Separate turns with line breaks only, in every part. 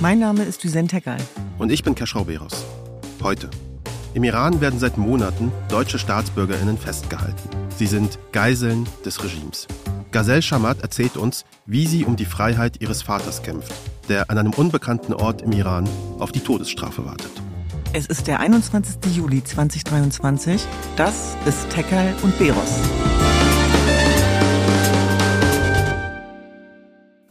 Mein Name ist Düsen Tekal.
Und ich bin Keschrau Beros. Heute. Im Iran werden seit Monaten deutsche StaatsbürgerInnen festgehalten. Sie sind Geiseln des Regimes. Gazelle Shamat erzählt uns, wie sie um die Freiheit ihres Vaters kämpft, der an einem unbekannten Ort im Iran auf die Todesstrafe wartet.
Es ist der 21. Juli 2023. Das ist Tekal und Beros.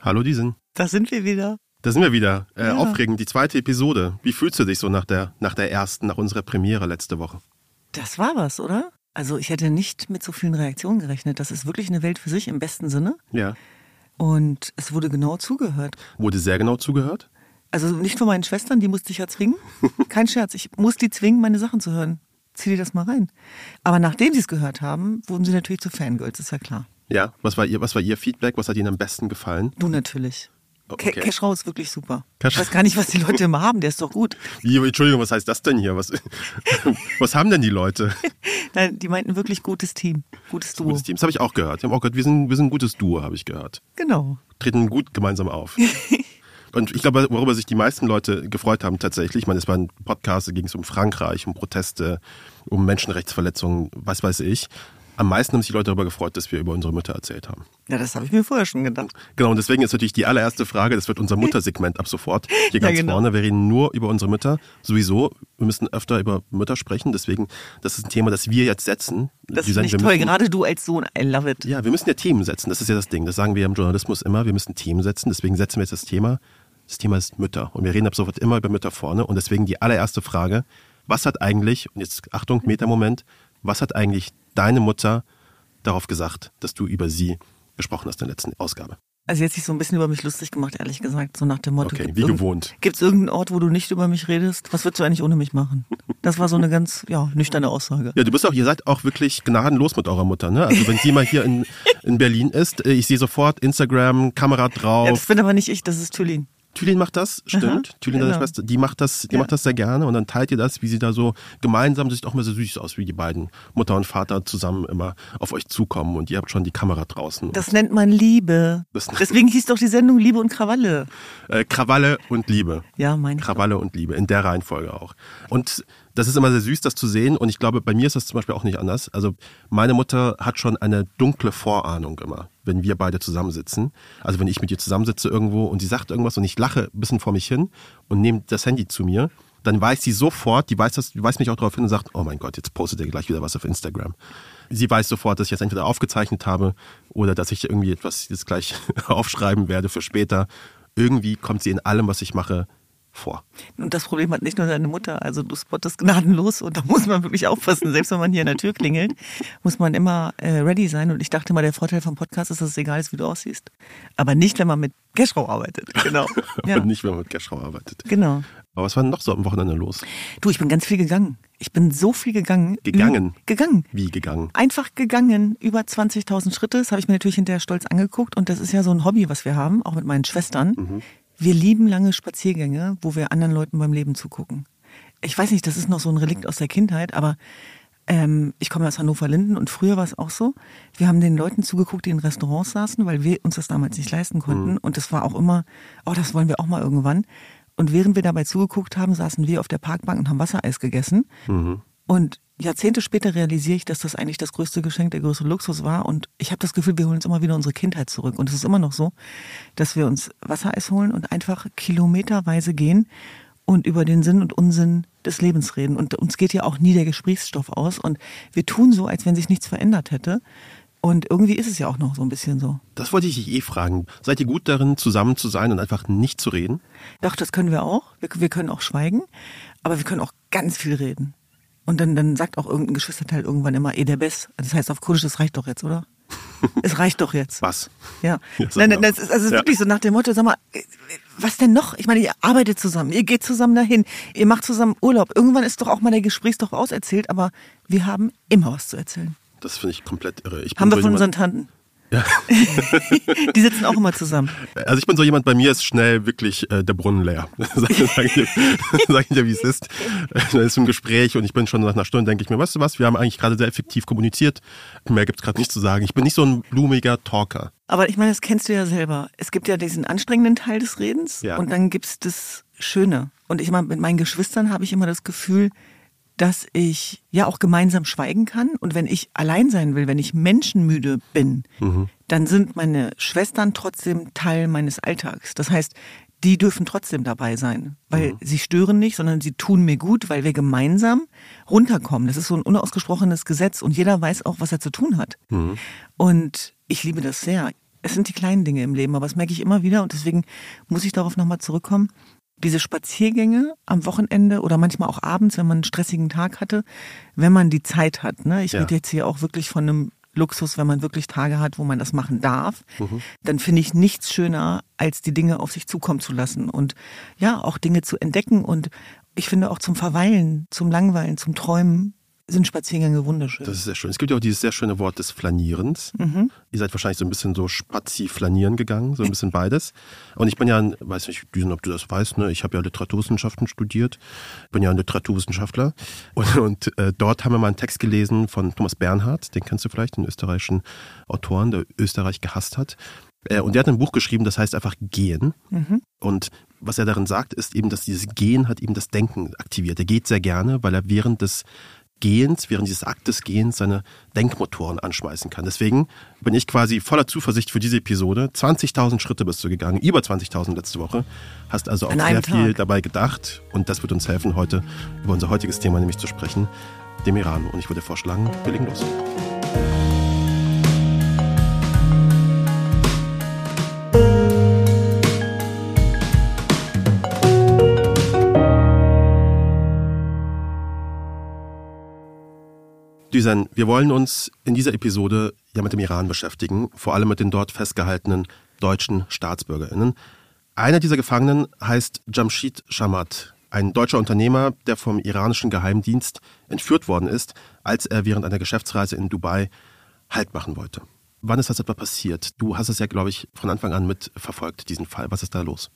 Hallo Diesen.
Da sind wir wieder.
Da sind wir wieder. Äh,
Ja.
Aufregend, die zweite Episode. Wie fühlst du dich so nach der, nach der ersten, nach unserer Premiere letzte Woche?
Das war was, oder? Also ich hätte nicht mit so vielen Reaktionen gerechnet. Das ist wirklich eine Welt für sich im besten Sinne.
Ja.
Und es wurde genau zugehört.
Wurde sehr genau zugehört?
Also nicht von meinen Schwestern, die musste ich ja zwingen. Kein Scherz, ich muss die zwingen, meine Sachen zu hören. Zieh dir das mal rein. Aber nachdem sie es gehört haben, wurden sie natürlich zu Fangirls, ist ja klar.
Ja. Was war ihr, was war ihr Feedback? Was hat Ihnen am besten gefallen?
Du natürlich.
Okay.
Okay. Cash ist wirklich super.
Cash-
Ich weiß gar nicht, was die Leute immer haben, der ist doch gut.
Wie, Entschuldigung, was heißt das denn hier? Was, was haben denn die Leute?
Nein, die meinten wirklich gutes Team, gutes Duo.
Gutes Team. Das habe ich auch gehört. Die haben auch gehört, wir sind, wir sind ein gutes Duo, habe ich gehört.
Genau.
Treten gut gemeinsam auf. Und ich glaube, worüber sich die meisten Leute gefreut haben tatsächlich, ich meine, es waren Podcasts, da ging es um Frankreich, um Proteste, um Menschenrechtsverletzungen, was weiß ich. Am meisten haben sich die Leute darüber gefreut, dass wir über unsere Mütter erzählt haben.
Ja, das habe ich mir vorher schon gedacht.
Genau, und deswegen ist natürlich die allererste Frage, das wird unser Muttersegment ab sofort hier
Ja,
ganz
genau.
vorne. Wir reden nur über unsere Mütter. Sowieso, wir müssen öfter über Mütter sprechen. Deswegen, das ist ein Thema, das wir jetzt setzen.
Das finde ich
wir
toll.
müssen-
Gerade du als Sohn, I love it.
Ja, wir müssen ja Themen setzen. Das ist ja das Ding. Das sagen wir im Journalismus immer. Wir müssen Themen setzen. Deswegen setzen wir jetzt das Thema. Das Thema ist Mütter. Und wir reden ab sofort immer über Mütter vorne. Und deswegen die allererste Frage. Was hat eigentlich, und jetzt Achtung, Meta-Moment, was hat eigentlich deine Mutter darauf gesagt, dass du über sie gesprochen hast in der letzten Ausgabe?
Also jetzt sich so ein bisschen über mich lustig gemacht, ehrlich gesagt, so nach dem Motto.
Okay, wie gewohnt.
Gibt's irgendeinen Ort, wo du nicht über mich redest? Was würdest du eigentlich ohne mich machen? Das war so eine ganz, ja, nüchterne Aussage.
Ja, du bist auch, ihr seid auch wirklich gnadenlos mit eurer Mutter, ne? Also wenn sie mal hier in, in Berlin ist, äh, ich sehe sofort Instagram, Kamera
Ja,
drauf.
das bin aber nicht ich, das ist Thülin.
Thülin macht das, stimmt.
Aha,
Thülin, deine
genau.
Schwester, die macht das, die
Ja.
macht das sehr gerne und dann teilt ihr das, wie sie da so gemeinsam, das sieht auch immer so süß aus, wie die beiden Mutter und Vater zusammen immer auf euch zukommen und ihr habt schon die Kamera draußen.
Das nennt man Liebe. Deswegen hieß doch die Sendung Liebe und Krawalle.
äh, Krawalle und Liebe.
Ja, doch.
Krawalle und Liebe, in der Reihenfolge auch. Und das ist immer sehr süß, das zu sehen. Und ich glaube, bei mir ist das zum Beispiel auch nicht anders. Also meine Mutter hat schon eine dunkle Vorahnung immer, wenn wir beide zusammensitzen. Also wenn ich mit ihr zusammensitze irgendwo und sie sagt irgendwas und ich lache ein bisschen vor mich hin und nehme das Handy zu mir, dann weiß sie sofort, die weiß das, die weist mich auch darauf hin und sagt, oh mein Gott, jetzt postet er gleich wieder was auf Instagram. Sie weiß sofort, dass ich jetzt entweder aufgezeichnet habe oder dass ich irgendwie etwas jetzt gleich aufschreiben werde für später. Irgendwie kommt sie in allem, was ich mache, vor.
Und das Problem hat nicht nur deine Mutter, also du spottest gnadenlos und da muss man wirklich aufpassen. Selbst wenn man hier an der Tür klingelt, muss man immer äh, ready sein. Und ich dachte mal, der Vorteil vom Podcast ist, dass es egal ist, wie du aussiehst. Aber nicht, wenn man mit Cashrow arbeitet. Genau. Ja,
Und nicht, wenn man mit Cashrow arbeitet.
genau.
Aber was war denn noch so am Wochenende los?
Du, ich bin ganz viel gegangen. Ich bin so viel gegangen.
Gegangen?
Ü- Gegangen.
Wie gegangen?
Einfach gegangen, über 20.000 Schritte. Das habe ich mir natürlich hinterher stolz angeguckt. Und das ist ja so ein Hobby, was wir haben, auch mit meinen Schwestern.
Mhm.
Wir lieben lange Spaziergänge, wo wir anderen Leuten beim Leben zugucken. Ich weiß nicht, das ist noch so ein Relikt aus der Kindheit, aber ähm, ich komme aus Hannover-Linden und früher war es auch so. Wir haben den Leuten zugeguckt, die in Restaurants saßen, weil wir uns das damals nicht leisten konnten.
Mhm.
Und das war auch immer, oh, das wollen wir auch mal irgendwann. Und während wir dabei zugeguckt haben, saßen wir auf der Parkbank und haben Wassereis gegessen.
Mhm.
Und Jahrzehnte später realisiere ich, dass das eigentlich das größte Geschenk, der größte Luxus war. Und ich habe das Gefühl, wir holen uns immer wieder unsere Kindheit zurück. Und es ist immer noch so, dass wir uns Wassereis holen und einfach kilometerweise gehen und über den Sinn und Unsinn des Lebens reden. Und uns geht ja auch nie der Gesprächsstoff aus. Und wir tun so, als wenn sich nichts verändert hätte. Und irgendwie ist es ja auch noch so ein bisschen so.
Das wollte ich dich eh fragen. Seid ihr gut darin, zusammen zu sein und einfach nicht zu reden?
Doch, das können wir auch. Wir, wir können auch schweigen, aber wir können auch ganz viel reden. Und dann, dann sagt auch irgendein Geschwisterteil irgendwann immer, eh der Best. Das heißt auf Kurdisch, das reicht doch jetzt, oder? es reicht doch jetzt.
Was?
Ja.
Ja,
Nein, nein, das ist, also es ist
Ja.
wirklich so nach dem Motto, sag mal, äh, was denn noch? Ich meine, ihr arbeitet zusammen, ihr geht zusammen dahin, ihr macht zusammen Urlaub. Irgendwann ist doch auch mal der Gesprächsstoff auserzählt, aber wir haben immer was zu erzählen.
Das finde ich komplett irre. Ich
Haben wir von unseren Tanten.
Ja.
die sitzen auch immer zusammen.
Also ich bin so jemand, bei mir ist schnell wirklich äh, der Brunnen leer. Sag ich dir, sag ich dir wie es ist. Da ist ein Gespräch und ich bin schon nach einer Stunde, denke ich mir, weißt du was, wir haben eigentlich gerade sehr effektiv kommuniziert. Mehr gibt's gerade nicht zu sagen. Ich bin nicht so ein blumiger Talker.
Aber ich meine, das kennst du ja selber. Es gibt ja diesen anstrengenden Teil des Redens
Ja.
und dann gibt's das Schöne. Und ich meine, mit meinen Geschwistern habe ich immer das Gefühl, dass ich ja auch gemeinsam schweigen kann. Und wenn ich allein sein will, wenn ich menschenmüde bin, dann sind meine Schwestern trotzdem Teil meines Alltags. Das heißt, die dürfen trotzdem dabei sein, weil sie stören nicht, sondern sie tun mir gut, weil wir gemeinsam runterkommen. Das ist so ein unausgesprochenes Gesetz und jeder weiß auch, was er zu tun hat. Und ich liebe das sehr. Es sind die kleinen Dinge im Leben, aber das merke ich immer wieder und deswegen muss ich darauf nochmal zurückkommen. Diese Spaziergänge am Wochenende oder manchmal auch abends, wenn man einen stressigen Tag hatte, wenn man die Zeit hat. Ne? Ich
Ja.
rede jetzt hier auch wirklich von einem Luxus, wenn man wirklich Tage hat, wo man das machen darf,
Mhm.
dann finde ich nichts schöner, als die Dinge auf sich zukommen zu lassen und ja, auch Dinge zu entdecken und ich finde auch zum Verweilen, zum Langweilen, zum Träumen sind Spaziergänge wunderschön.
Das ist sehr schön. Es gibt ja auch dieses sehr schöne Wort des Flanierens. Ihr seid wahrscheinlich so ein bisschen so spazi-flanieren gegangen, so ein bisschen beides. Und ich bin ja, ein, weiß nicht, Düsen, ob du das weißt, ne? ich habe ja Literaturwissenschaften studiert, bin ja ein Literaturwissenschaftler. Und, und äh, dort haben wir mal einen Text gelesen von Thomas Bernhard, den kennst du vielleicht, den österreichischen Autoren, der Österreich gehasst hat. Äh, und der hat ein Buch geschrieben, das heißt einfach Gehen. Und was er darin sagt, ist eben, dass dieses Gehen hat eben das Denken aktiviert. Er geht sehr gerne, weil er während des Gehens, während dieses Aktes Gehens seine Denkmotoren anschmeißen kann. Deswegen bin ich quasi voller Zuversicht für diese Episode. 20.000 Schritte bist du gegangen, über 20.000 letzte Woche. Hast also auch
An
sehr viel dabei gedacht und das wird uns helfen, heute über unser heutiges Thema nämlich zu sprechen, dem Iran. Und ich würde vorschlagen, wir legen los. Düsen, wir wollen uns in dieser Episode ja mit dem Iran beschäftigen, vor allem mit den dort festgehaltenen deutschen StaatsbürgerInnen. Einer dieser Gefangenen heißt Jamshid Shamat, ein deutscher Unternehmer, der vom iranischen Geheimdienst entführt worden ist, als er während einer Geschäftsreise in Dubai Halt machen wollte. Wann ist das etwa passiert? Du hast es ja, glaube ich, von Anfang an mitverfolgt, diesen Fall. Was ist da los?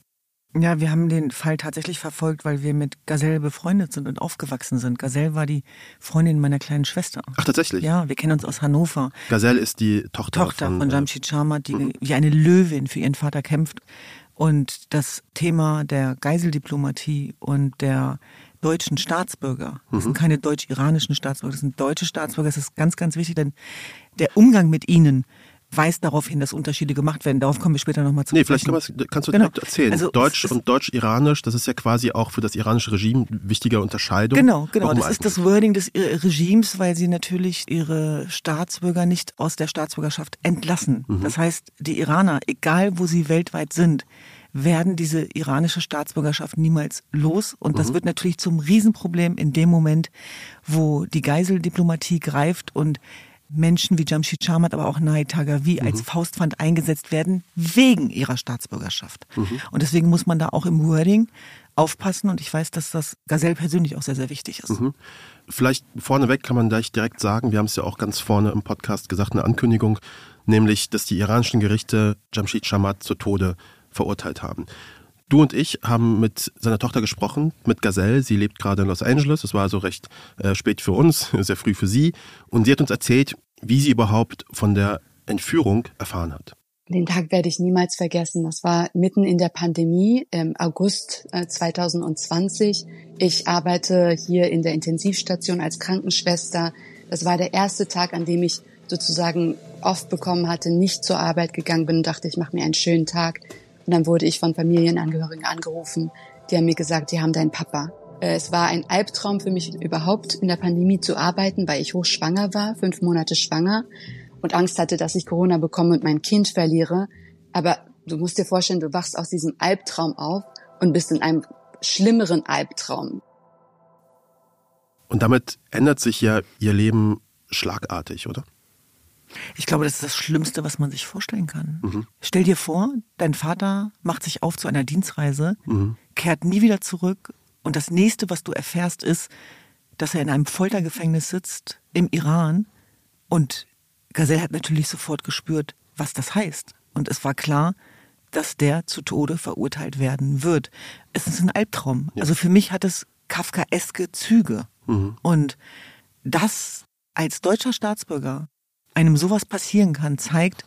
Ja, wir haben den Fall tatsächlich verfolgt, weil wir mit Gazelle befreundet sind und aufgewachsen sind. Gazelle war die Freundin meiner kleinen Schwester.
Ach, tatsächlich?
Ja, wir kennen uns aus Hannover.
Gazelle ist die Tochter,
Tochter
von,
von
äh,
Jamshid Sharmat, die wie eine Löwin für ihren Vater kämpft. Und das Thema der Geiseldiplomatie und der deutschen Staatsbürger, das sind keine deutsch-iranischen Staatsbürger, das sind deutsche Staatsbürger, das ist ganz, ganz wichtig, denn der Umgang mit ihnen weist darauf hin, dass Unterschiede gemacht werden. Darauf kommen wir später nochmal zu
Nee, vielleicht kann kannst du
Genau.
direkt erzählen.
Also,
Deutsch
ist-
und Deutsch-Iranisch, das ist ja quasi auch für das iranische Regime wichtige Unterscheidung.
Genau, genau.
Warum
Das ist
eigentlich?
das Wording des äh, Regimes, weil sie natürlich ihre Staatsbürger nicht aus der Staatsbürgerschaft entlassen.
Mhm.
Das heißt, die Iraner, egal wo sie weltweit sind, werden diese iranische Staatsbürgerschaft niemals los. Und
Mhm.
das wird natürlich zum Riesenproblem in dem Moment, wo die Geiseldiplomatie greift und Menschen wie Jamshid Sharmat, aber auch Nahi Tagavi
Mhm.
als Faustpfand eingesetzt werden wegen ihrer Staatsbürgerschaft.
Mhm.
Und deswegen muss man da auch im Wording aufpassen. Und ich weiß, dass das Gazelle persönlich auch sehr, sehr wichtig ist.
Mhm. Vielleicht vorneweg kann man gleich direkt sagen, wir haben es ja auch ganz vorne im Podcast gesagt, eine Ankündigung, nämlich, dass die iranischen Gerichte Jamshid Shamat zu Tode verurteilt haben. Du und ich haben mit seiner Tochter gesprochen, mit Gazelle. Sie lebt gerade in Los Angeles. Es war also recht äh, spät für uns, sehr früh für sie. Und sie hat uns erzählt, wie sie überhaupt von der Entführung erfahren hat.
Den Tag werde ich niemals vergessen. Das war mitten in der Pandemie, im August äh, 2020. Ich arbeite hier in der Intensivstation als Krankenschwester. Das war der erste Tag, an dem ich sozusagen oft bekommen hatte, nicht zur Arbeit gegangen bin und dachte, ich mache mir einen schönen Tag. Und dann wurde ich von Familienangehörigen angerufen. Die haben mir gesagt, die haben deinen Papa. Äh, Es war ein Albtraum für mich überhaupt in der Pandemie zu arbeiten, weil ich hochschwanger war, fünf Monate schwanger und Angst hatte, dass ich Corona bekomme und mein Kind verliere. Aber du musst dir vorstellen, du wachst aus diesem Albtraum auf und bist in einem schlimmeren Albtraum.
Und damit ändert sich ja ihr Leben schlagartig, oder?
Ich glaube, das ist das Schlimmste, was man sich vorstellen kann. Stell dir vor, dein Vater macht sich auf zu einer Dienstreise, kehrt nie wieder zurück und das nächste, was du erfährst, ist, dass er in einem Foltergefängnis sitzt im Iran und Gazelle hat natürlich sofort gespürt, was das heißt. Und es war klar, dass der zu Tode verurteilt werden wird. Es ist ein Albtraum. Ja. Also für mich hat es kafkaeske Züge. Mhm. Und dass als deutscher Staatsbürger einem sowas passieren kann, zeigt,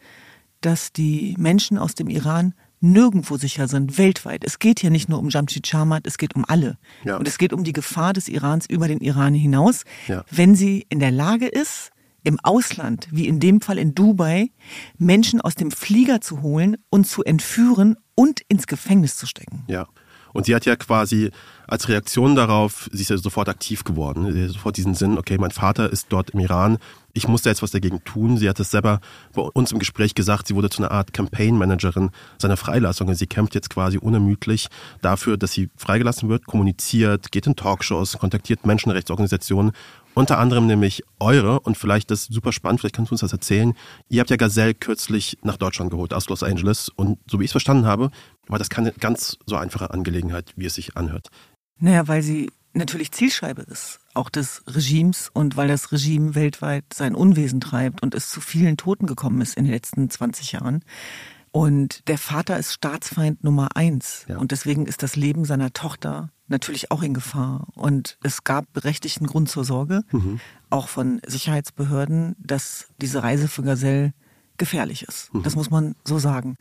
dass die Menschen aus dem Iran nirgendwo sicher sind, weltweit. Es geht hier nicht nur um Jamshid Sharmat, es geht um alle. Ja. Und es geht um die Gefahr des Irans über den Iran hinaus, ja. wenn sie in der Lage ist, im Ausland, wie in dem Fall in Dubai, Menschen aus dem Flieger zu holen und zu entführen und ins Gefängnis zu stecken.
Ja. Und sie hat ja quasi als Reaktion darauf, sie ist ja sofort aktiv geworden. Sie hat sofort diesen Sinn, okay, mein Vater ist dort im Iran, ich muss da jetzt was dagegen tun. Sie hat es selber bei uns im Gespräch gesagt, sie wurde zu einer Art Campaign-Managerin seiner Freilassung. Und sie kämpft jetzt quasi unermüdlich dafür, dass sie freigelassen wird, kommuniziert, geht in Talkshows, kontaktiert Menschenrechtsorganisationen unter anderem nämlich eure, und vielleicht das super spannend, vielleicht kannst du uns das erzählen. Ihr habt ja Gazelle kürzlich nach Deutschland geholt, aus Los Angeles. Und so wie ich es verstanden habe, war das keine ganz so einfache Angelegenheit, wie es sich anhört.
Naja, weil sie natürlich Zielscheibe ist, auch des Regimes und weil das Regime weltweit sein Unwesen treibt und es zu vielen Toten gekommen ist in den letzten 20 Jahren. Und der Vater ist Staatsfeind Nummer eins. Ja. Und deswegen ist das Leben seiner Tochter natürlich auch in Gefahr. Und es gab berechtigten Grund zur Sorge, mhm. auch von Sicherheitsbehörden, dass diese Reise für Gazelle gefährlich ist. Mhm. Das muss man so sagen.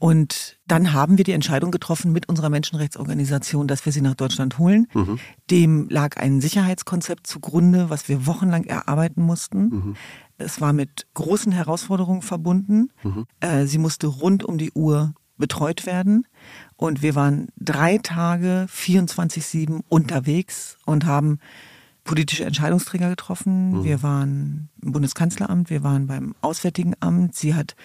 Und dann haben wir die Entscheidung getroffen mit unserer Menschenrechtsorganisation, dass wir sie nach Deutschland holen. Mhm. Dem lag ein Sicherheitskonzept zugrunde, was wir wochenlang erarbeiten mussten. Mhm. Es war mit großen Herausforderungen verbunden. Mhm. Äh, sie musste rund um die Uhr betreut werden. Und wir waren drei Tage 24-7 unterwegs und haben politische Entscheidungsträger getroffen. Mhm. Wir waren im Bundeskanzleramt, wir waren beim Auswärtigen Amt. Sie hat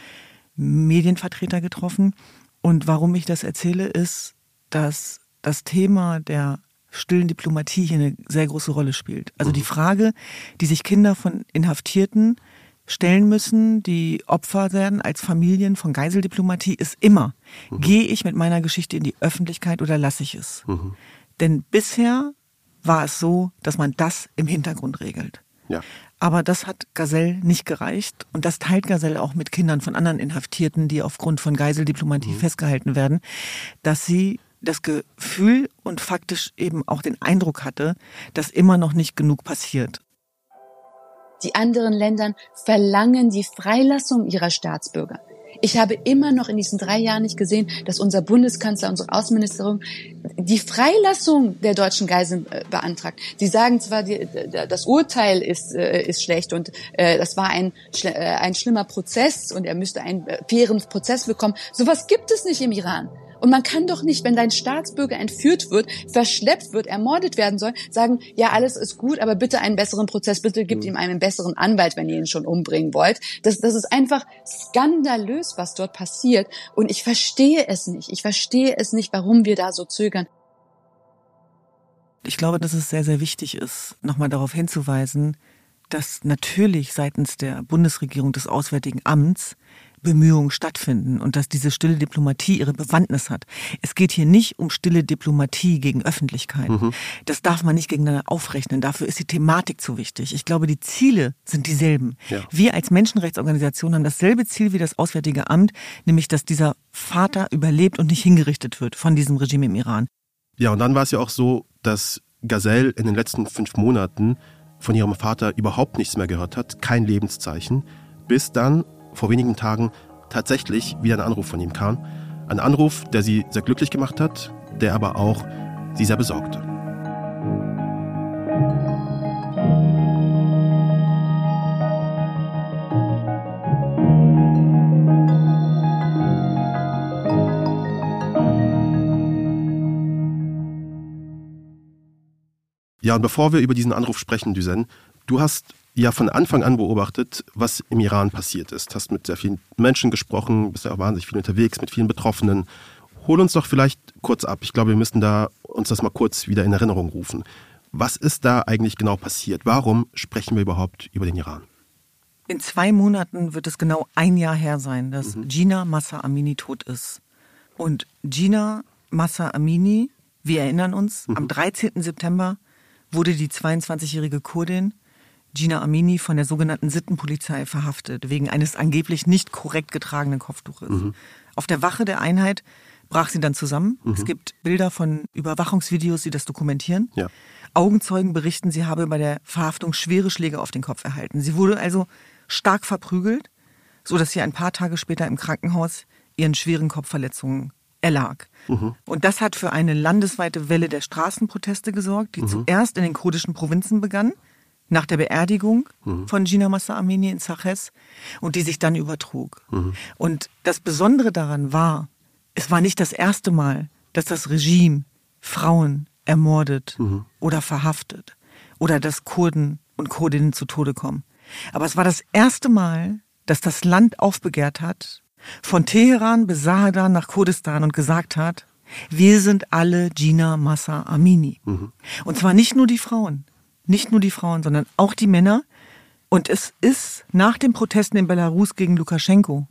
Medienvertreter getroffen. Und warum ich das erzähle, ist, dass das Thema der stillen Diplomatie hier eine sehr große Rolle spielt. Also die mhm. Frage, die sich Kinder von Inhaftierten stellen müssen, die Opfer werden als Familien von Geiseldiplomatie, ist immer, mhm. gehe ich mit meiner Geschichte in die Öffentlichkeit oder lasse ich es? Mhm. Denn bisher war es so, dass man das im Hintergrund regelt. Ja. Aber das hat Gazelle nicht gereicht. Und das teilt Gazelle auch mit Kindern von anderen Inhaftierten, die aufgrund von Geiseldiplomatie mhm. festgehalten werden, dass sie das Gefühl und faktisch eben auch den Eindruck hatte, dass immer noch nicht genug passiert.
Die anderen Länder verlangen die Freilassung ihrer Staatsbürger. Ich habe immer noch in diesen drei Jahren nicht gesehen, dass unser Bundeskanzler, unsere Außenministerin die Freilassung der deutschen Geiseln äh, beantragt. Sie sagen zwar, die, das Urteil ist, äh, ist schlecht und äh, das war ein, äh, ein schlimmer Prozess und er müsste einen äh, fairen Prozess bekommen. Sowas gibt es nicht im Iran. Und man kann doch nicht, wenn dein Staatsbürger entführt wird, verschleppt wird, ermordet werden soll, sagen, ja, alles ist gut, aber bitte einen besseren Prozess, bitte gebt mhm. ihm einen besseren Anwalt, wenn ihr ihn schon umbringen wollt. Das, das ist einfach skandalös, was dort passiert. Und ich verstehe es nicht. Ich verstehe es nicht, warum wir da so zögern.
Ich glaube, dass es sehr, sehr wichtig ist, nochmal darauf hinzuweisen, dass natürlich seitens der Bundesregierung des Auswärtigen Amts Bemühungen stattfinden und dass diese stille Diplomatie ihre Bewandtnis hat. Es geht hier nicht um stille Diplomatie gegen Öffentlichkeit. Mhm. Das darf man nicht gegeneinander aufrechnen. Dafür ist die Thematik zu wichtig. Ich glaube, die Ziele sind dieselben. Ja. Wir als Menschenrechtsorganisation haben dasselbe Ziel wie das Auswärtige Amt, nämlich dass dieser Vater überlebt und nicht hingerichtet wird von diesem Regime im Iran.
Ja, und dann war es ja auch so, dass Gazelle in den letzten fünf Monaten von ihrem Vater überhaupt nichts mehr gehört hat, kein Lebenszeichen, bis dann vor wenigen Tagen tatsächlich wieder ein Anruf von ihm kam. Ein Anruf, der sie sehr glücklich gemacht hat, der aber auch sie sehr besorgte. Ja, und bevor wir über diesen Anruf sprechen, Düsen, du hast ja von Anfang an beobachtet, was im Iran passiert ist. Hast mit sehr vielen Menschen gesprochen, bist ja auch wahnsinnig viel unterwegs, mit vielen Betroffenen. Hol uns doch vielleicht kurz ab. Ich glaube, wir müssen da uns das mal kurz wieder in Erinnerung rufen. Was ist da eigentlich genau passiert? Warum sprechen wir überhaupt über den Iran?
In zwei Monaten wird es genau ein Jahr her sein, dass mhm. Gina Massa Amini tot ist. Und Gina Massa Amini, wir erinnern uns, mhm. am 13. September wurde die 22-jährige Kurdin Gina Amini von der sogenannten Sittenpolizei verhaftet, wegen eines angeblich nicht korrekt getragenen Kopftuches. Mhm. Auf der Wache der Einheit brach sie dann zusammen. Mhm. Es gibt Bilder von Überwachungsvideos, die das dokumentieren. Ja. Augenzeugen berichten, sie habe bei der Verhaftung schwere Schläge auf den Kopf erhalten. Sie wurde also stark verprügelt, so dass sie ein paar Tage später im Krankenhaus ihren schweren Kopfverletzungen erlag. Mhm. Und das hat für eine landesweite Welle der Straßenproteste gesorgt, die mhm. zuerst in den kurdischen Provinzen begann, nach der Beerdigung mhm. von Gina Massa Amini in Saches und die sich dann übertrug. Mhm. Und das Besondere daran war, es war nicht das erste Mal, dass das Regime Frauen ermordet mhm. oder verhaftet oder dass Kurden und Kurdinnen zu Tode kommen. Aber es war das erste Mal, dass das Land aufbegehrt hat, von Teheran bis Sahadan nach Kurdistan und gesagt hat, wir sind alle Gina Massa Amini. Mhm. Und zwar nicht nur die Frauen, nicht nur die Frauen, sondern auch die Männer. Und es ist nach den Protesten in Belarus gegen Lukaschenko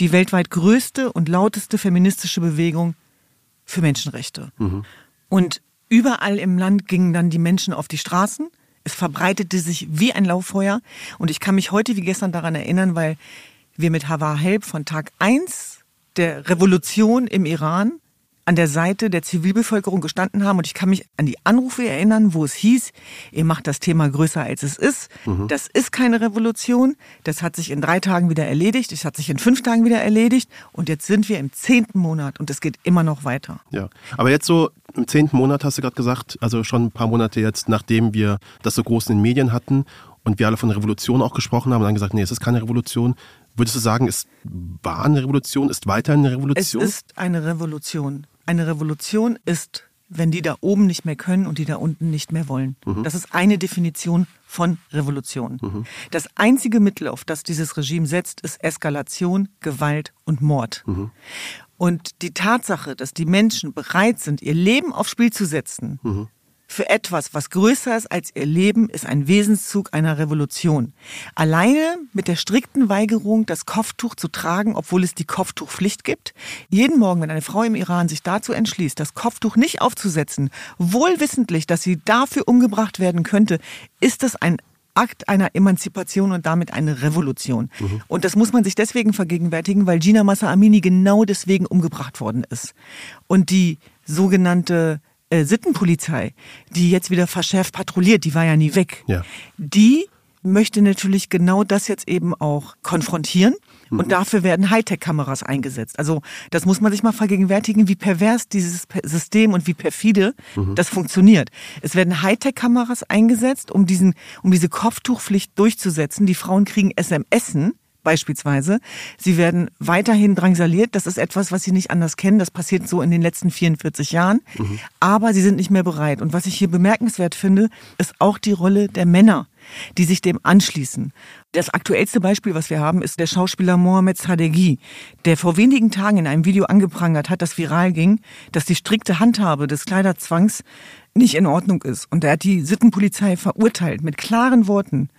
die weltweit größte und lauteste feministische Bewegung für Menschenrechte. Mhm. Und überall im Land gingen dann die Menschen auf die Straßen. Es verbreitete sich wie ein Lauffeuer. Und ich kann mich heute wie gestern daran erinnern, weil wir mit Havar Help von Tag 1 der Revolution im Iran an der Seite der Zivilbevölkerung gestanden haben. Und ich kann mich an die Anrufe erinnern, wo es hieß, ihr macht das Thema größer als es ist. Mhm. Das ist keine Revolution. Das hat sich in drei Tagen wieder erledigt. Es hat sich in fünf Tagen wieder erledigt. Und jetzt sind wir im zehnten Monat und es geht immer noch weiter.
Ja, aber jetzt so im zehnten Monat hast du gerade gesagt, also schon ein paar Monate jetzt, nachdem wir das so groß in den Medien hatten und wir alle von Revolution auch gesprochen haben und dann gesagt, nee, es ist keine Revolution. Würdest du sagen, es war eine Revolution, ist weiter eine Revolution?
Es ist eine Revolution. Eine Revolution ist, wenn die da oben nicht mehr können und die da unten nicht mehr wollen. Mhm. Das ist eine Definition von Revolution. Mhm. Das einzige Mittel, auf das dieses Regime setzt, ist Eskalation, Gewalt und Mord. Mhm. Und die Tatsache, dass die Menschen bereit sind, ihr Leben aufs Spiel zu setzen, mhm für etwas, was größer ist als ihr Leben, ist ein Wesenszug einer Revolution. Alleine mit der strikten Weigerung, das Kopftuch zu tragen, obwohl es die Kopftuchpflicht gibt. Jeden Morgen, wenn eine Frau im Iran sich dazu entschließt, das Kopftuch nicht aufzusetzen, wohlwissentlich, dass sie dafür umgebracht werden könnte, ist das ein Akt einer Emanzipation und damit eine Revolution. Mhm. Und das muss man sich deswegen vergegenwärtigen, weil Gina Massa Amini genau deswegen umgebracht worden ist. Und die sogenannte äh, Sittenpolizei, die jetzt wieder verschärft patrouilliert, die war ja nie weg, ja. die möchte natürlich genau das jetzt eben auch konfrontieren. Und mhm. dafür werden Hightech-Kameras eingesetzt. Also das muss man sich mal vergegenwärtigen, wie pervers dieses System und wie perfide mhm. das funktioniert. Es werden Hightech-Kameras eingesetzt, um diesen, um diese Kopftuchpflicht durchzusetzen. Die Frauen kriegen SMSen beispielsweise. Sie werden weiterhin drangsaliert. Das ist etwas, was Sie nicht anders kennen. Das passiert so in den letzten 44 Jahren. Mhm. Aber sie sind nicht mehr bereit. Und was ich hier bemerkenswert finde, ist auch die Rolle der Männer die sich dem anschließen. Das aktuellste Beispiel, was wir haben, ist der Schauspieler Mohamed Sadeghi, der vor wenigen Tagen in einem Video angeprangert hat, das viral ging, dass die strikte Handhabe des Kleiderzwangs nicht in Ordnung ist. Und er hat die Sittenpolizei verurteilt mit klaren Worten.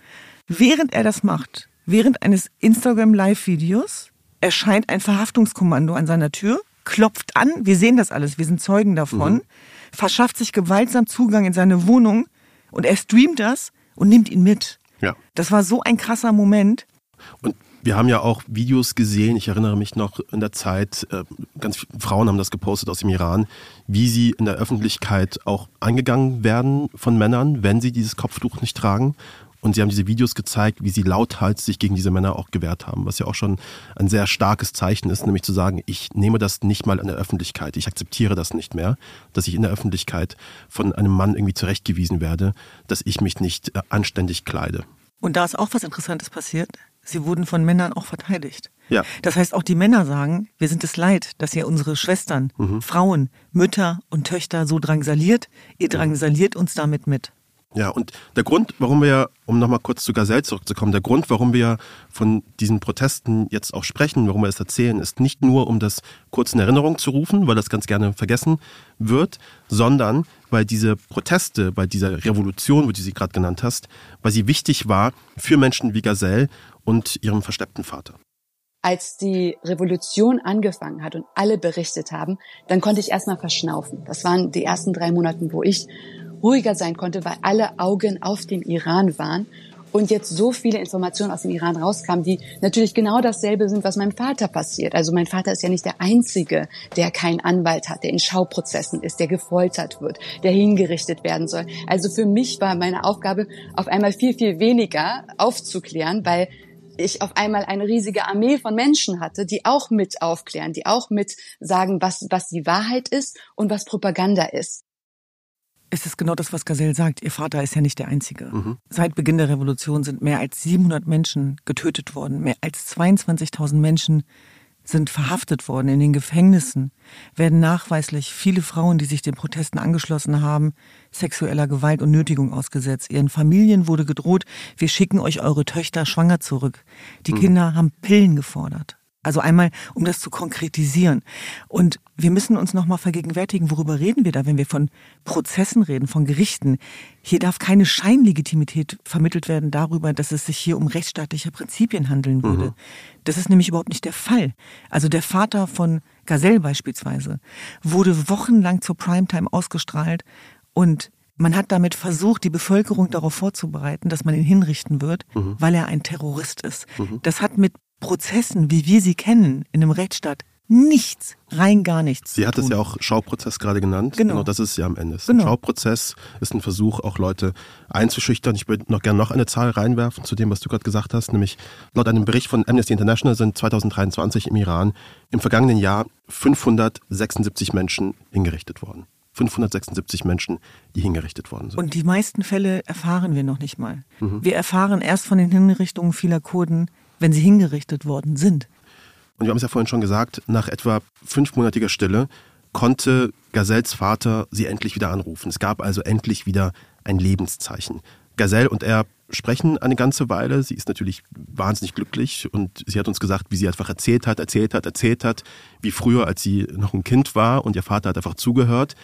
Während er das macht, Während eines Instagram-Live-Videos erscheint ein Verhaftungskommando an seiner Tür, klopft an, wir sehen das alles, wir sind Zeugen davon, mhm. verschafft sich gewaltsam Zugang in seine Wohnung und er streamt das und nimmt ihn mit. Ja. Das war so ein krasser Moment.
Und wir haben ja auch Videos gesehen, ich erinnere mich noch in der Zeit, äh, ganz viele Frauen haben das gepostet aus dem Iran, wie sie in der Öffentlichkeit auch angegangen werden von Männern, wenn sie dieses Kopftuch nicht tragen. Und sie haben diese Videos gezeigt, wie sie lauthals sich gegen diese Männer auch gewehrt haben, was ja auch schon ein sehr starkes Zeichen ist, nämlich zu sagen, ich nehme das nicht mal in der Öffentlichkeit, ich akzeptiere das nicht mehr, dass ich in der Öffentlichkeit von einem Mann irgendwie zurechtgewiesen werde, dass ich mich nicht äh, anständig kleide.
Und da ist auch was Interessantes passiert. Sie wurden von Männern auch verteidigt. Ja. Das heißt, auch die Männer sagen, wir sind es leid, dass ihr unsere Schwestern, mhm. Frauen, Mütter und Töchter so drangsaliert. Ihr drangsaliert uns damit mit.
Ja, und der Grund, warum wir, um nochmal kurz zu Gazelle zurückzukommen, der Grund, warum wir von diesen Protesten jetzt auch sprechen, warum wir es erzählen, ist nicht nur, um das kurz in Erinnerung zu rufen, weil das ganz gerne vergessen wird, sondern weil diese Proteste, bei dieser Revolution, wo du sie gerade genannt hast, weil sie wichtig war für Menschen wie Gazelle und ihrem versteppten Vater
als die Revolution angefangen hat und alle berichtet haben, dann konnte ich erstmal verschnaufen. Das waren die ersten drei Monate, wo ich ruhiger sein konnte, weil alle Augen auf dem Iran waren. und jetzt so viele Informationen aus dem Iran rauskamen, die natürlich genau dasselbe sind, was meinem Vater passiert. Also mein Vater ist ja nicht der Einzige, der keinen Anwalt hat, der in Schauprozessen ist, der gefoltert wird, der hingerichtet werden soll. Also für mich war meine Aufgabe auf einmal viel, viel weniger aufzuklären, weil ich auf einmal eine riesige Armee von Menschen hatte, die auch mit aufklären, die auch mit sagen, was, was die Wahrheit ist und was Propaganda ist
es ist genau das, was Gazelle sagt. Ihr Vater ist ja nicht der Einzige. Mhm. Seit Beginn der Revolution sind mehr als 700 Menschen getötet worden. Mehr als 22.000 Menschen sind verhaftet worden. In den Gefängnissen werden nachweislich viele Frauen, die sich den Protesten angeschlossen haben, sexueller Gewalt und Nötigung ausgesetzt. Ihren Familien wurde gedroht, wir schicken euch eure Töchter schwanger zurück. Die mhm. Kinder haben Pillen gefordert. Also einmal, um das zu konkretisieren. Und wir müssen uns nochmal vergegenwärtigen, worüber reden wir da, wenn wir von Prozessen reden, von Gerichten. Hier darf keine Scheinlegitimität vermittelt werden darüber, dass es sich hier um rechtsstaatliche Prinzipien handeln würde. Mhm. Das ist nämlich überhaupt nicht der Fall. Also der Vater von Gazelle beispielsweise wurde wochenlang zur Primetime ausgestrahlt und man hat damit versucht, die Bevölkerung darauf vorzubereiten, dass man ihn hinrichten wird, mhm. weil er ein Terrorist ist. Mhm. Das hat mit Prozessen, wie wir sie kennen, in einem Rechtsstaat nichts, rein gar nichts.
Sie hat es ja auch Schauprozess gerade genannt.
Genau. genau
das ist ja am Ende. Genau. Ein Schauprozess ist ein Versuch, auch Leute einzuschüchtern. Ich würde noch gerne noch eine Zahl reinwerfen zu dem, was du gerade gesagt hast, nämlich laut einem Bericht von Amnesty International sind 2023 im Iran im vergangenen Jahr 576 Menschen hingerichtet worden. 576 Menschen, die hingerichtet worden sind.
Und die meisten Fälle erfahren wir noch nicht mal. Mhm. Wir erfahren erst von den Hinrichtungen vieler Kurden wenn sie hingerichtet worden sind.
Und wir haben es ja vorhin schon gesagt, nach etwa fünfmonatiger Stille konnte Gazelles Vater sie endlich wieder anrufen. Es gab also endlich wieder ein Lebenszeichen. Gazelle und er sprechen eine ganze Weile. Sie ist natürlich wahnsinnig glücklich und sie hat uns gesagt, wie sie einfach erzählt hat, erzählt hat, erzählt hat, wie früher, als sie noch ein Kind war und ihr Vater hat einfach zugehört.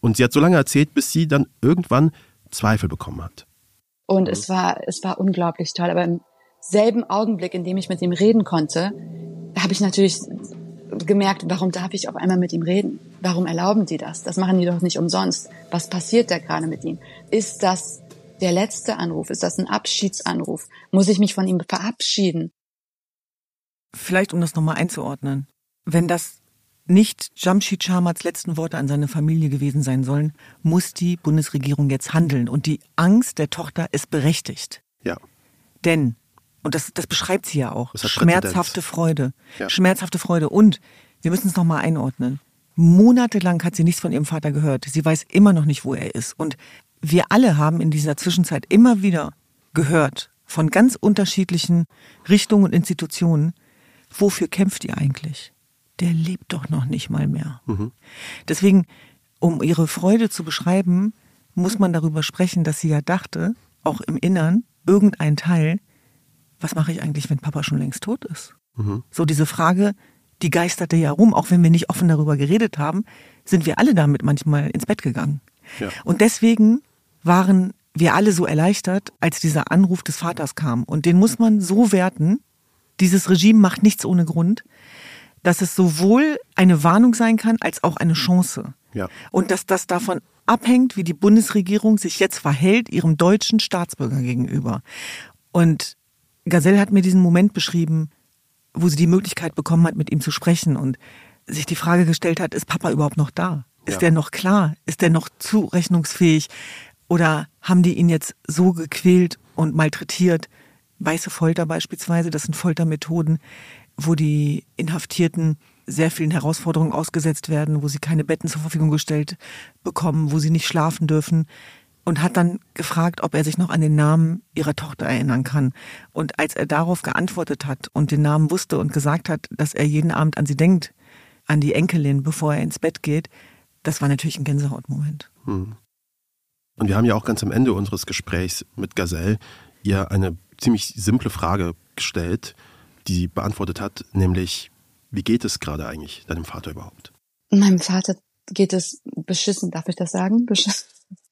Und sie hat so lange erzählt, bis sie dann irgendwann Zweifel bekommen hat.
Und es war, es war unglaublich toll. Aber selben Augenblick, in dem ich mit ihm reden konnte, habe ich natürlich gemerkt, warum darf ich auf einmal mit ihm reden? Warum erlauben die das? Das machen die doch nicht umsonst. Was passiert da gerade mit ihm? Ist das der letzte Anruf? Ist das ein Abschiedsanruf? Muss ich mich von ihm verabschieden?
Vielleicht, um das nochmal einzuordnen. Wenn das nicht Jamshid Sharmats letzten Worte an seine Familie gewesen sein sollen, muss die Bundesregierung jetzt handeln. Und die Angst der Tochter ist berechtigt.
Ja.
Denn und das, das beschreibt sie ja auch. Schmerzhafte Freude. Ja. Schmerzhafte Freude. Und wir müssen es nochmal einordnen. Monatelang hat sie nichts von ihrem Vater gehört. Sie weiß immer noch nicht, wo er ist. Und wir alle haben in dieser Zwischenzeit immer wieder gehört von ganz unterschiedlichen Richtungen und Institutionen, wofür kämpft ihr eigentlich? Der lebt doch noch nicht mal mehr. Mhm. Deswegen, um ihre Freude zu beschreiben, muss man darüber sprechen, dass sie ja dachte, auch im Innern, irgendein Teil, was mache ich eigentlich, wenn Papa schon längst tot ist? Mhm. So diese Frage, die geisterte ja rum, auch wenn wir nicht offen darüber geredet haben, sind wir alle damit manchmal ins Bett gegangen. Ja. Und deswegen waren wir alle so erleichtert, als dieser Anruf des Vaters kam. Und den muss man so werten, dieses Regime macht nichts ohne Grund, dass es sowohl eine Warnung sein kann, als auch eine Chance. Ja. Und dass das davon abhängt, wie die Bundesregierung sich jetzt verhält ihrem deutschen Staatsbürger gegenüber. Und Gazelle hat mir diesen Moment beschrieben, wo sie die Möglichkeit bekommen hat, mit ihm zu sprechen und sich die Frage gestellt hat, ist Papa überhaupt noch da? Ist ja. der noch klar? Ist der noch zurechnungsfähig? Oder haben die ihn jetzt so gequält und malträtiert? Weiße Folter beispielsweise, das sind Foltermethoden, wo die Inhaftierten sehr vielen Herausforderungen ausgesetzt werden, wo sie keine Betten zur Verfügung gestellt bekommen, wo sie nicht schlafen dürfen und hat dann gefragt, ob er sich noch an den Namen ihrer Tochter erinnern kann. Und als er darauf geantwortet hat und den Namen wusste und gesagt hat, dass er jeden Abend an sie denkt, an die Enkelin, bevor er ins Bett geht, das war natürlich ein Gänsehautmoment. Hm.
Und wir haben ja auch ganz am Ende unseres Gesprächs mit Gazelle ihr eine ziemlich simple Frage gestellt, die sie beantwortet hat, nämlich, wie geht es gerade eigentlich deinem Vater überhaupt?
Meinem Vater geht es beschissen, darf ich das sagen? Beschissen.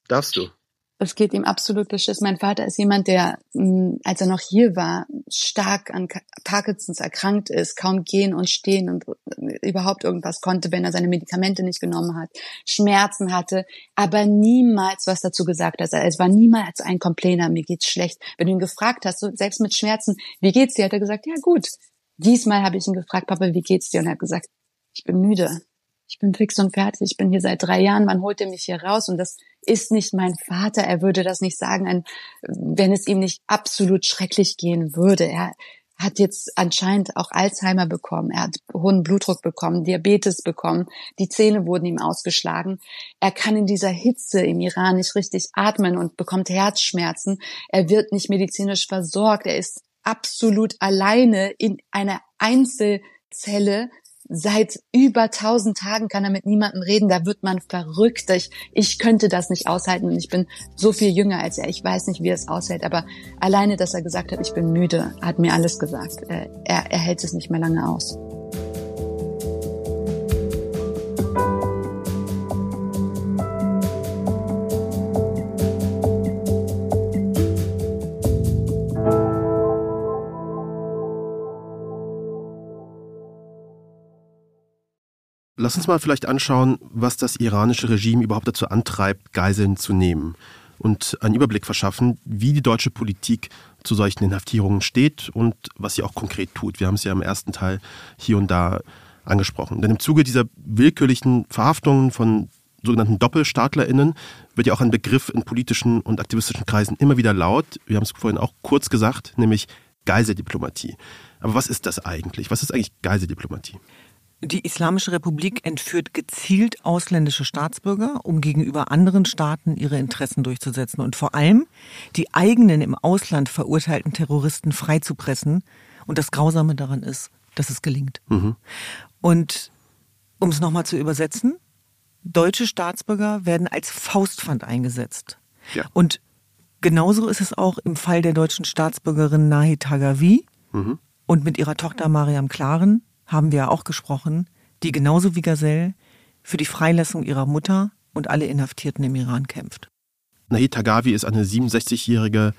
Darfst du?
Es geht ihm absolut beschiss. Mein Vater ist jemand, der, mm, als er noch hier war, stark an Parkinsons erkrankt ist, kaum gehen und stehen und äh, überhaupt irgendwas konnte, wenn er seine Medikamente nicht genommen hat, Schmerzen hatte, aber niemals was dazu gesagt hat. Es war niemals ein Complainer, mir geht's schlecht. Wenn du ihn gefragt hast, so selbst mit Schmerzen, wie geht's dir, hat er gesagt, ja gut. Diesmal habe ich ihn gefragt, Papa, wie geht's dir? Und er hat gesagt, ich bin müde ich bin fix und fertig, ich bin hier seit drei Jahren, wann holt er mich hier raus? Und das ist nicht mein Vater, er würde das nicht sagen, wenn es ihm nicht absolut schrecklich gehen würde. Er hat jetzt anscheinend auch Alzheimer bekommen, er hat hohen Blutdruck bekommen, Diabetes bekommen, die Zähne wurden ihm ausgeschlagen. Er kann in dieser Hitze im Iran nicht richtig atmen und bekommt Herzschmerzen. Er wird nicht medizinisch versorgt, er ist absolut alleine in einer Einzelzelle seit über tausend Tagen kann er mit niemandem reden, da wird man verrückt. Ich, ich könnte das nicht aushalten und ich bin so viel jünger als er. Ich weiß nicht, wie er es aushält, aber alleine, dass er gesagt hat, ich bin müde, hat mir alles gesagt. Er, er hält es nicht mehr lange aus.
Lass uns mal vielleicht anschauen, was das iranische Regime überhaupt dazu antreibt, Geiseln zu nehmen und einen Überblick verschaffen, wie die deutsche Politik zu solchen Inhaftierungen steht und was sie auch konkret tut. Wir haben es ja im ersten Teil hier und da angesprochen. Denn im Zuge dieser willkürlichen Verhaftungen von sogenannten DoppelstaatlerInnen wird ja auch ein Begriff in politischen und aktivistischen Kreisen immer wieder laut. Wir haben es vorhin auch kurz gesagt, nämlich Geiseldiplomatie. Aber was ist das eigentlich? Was ist eigentlich Geiseldiplomatie?
Die Islamische Republik entführt gezielt ausländische Staatsbürger, um gegenüber anderen Staaten ihre Interessen durchzusetzen und vor allem die eigenen im Ausland verurteilten Terroristen freizupressen. Und das Grausame daran ist, dass es gelingt. Mhm. Und um es nochmal zu übersetzen, deutsche Staatsbürger werden als Faustpfand eingesetzt. Ja. Und genauso ist es auch im Fall der deutschen Staatsbürgerin Nahi Tagavi mhm. und mit ihrer Tochter Mariam Klaren haben wir auch gesprochen, die genauso wie Gazelle für die Freilassung ihrer Mutter und alle Inhaftierten im Iran kämpft.
Nahid Tagavi ist eine 67-jährige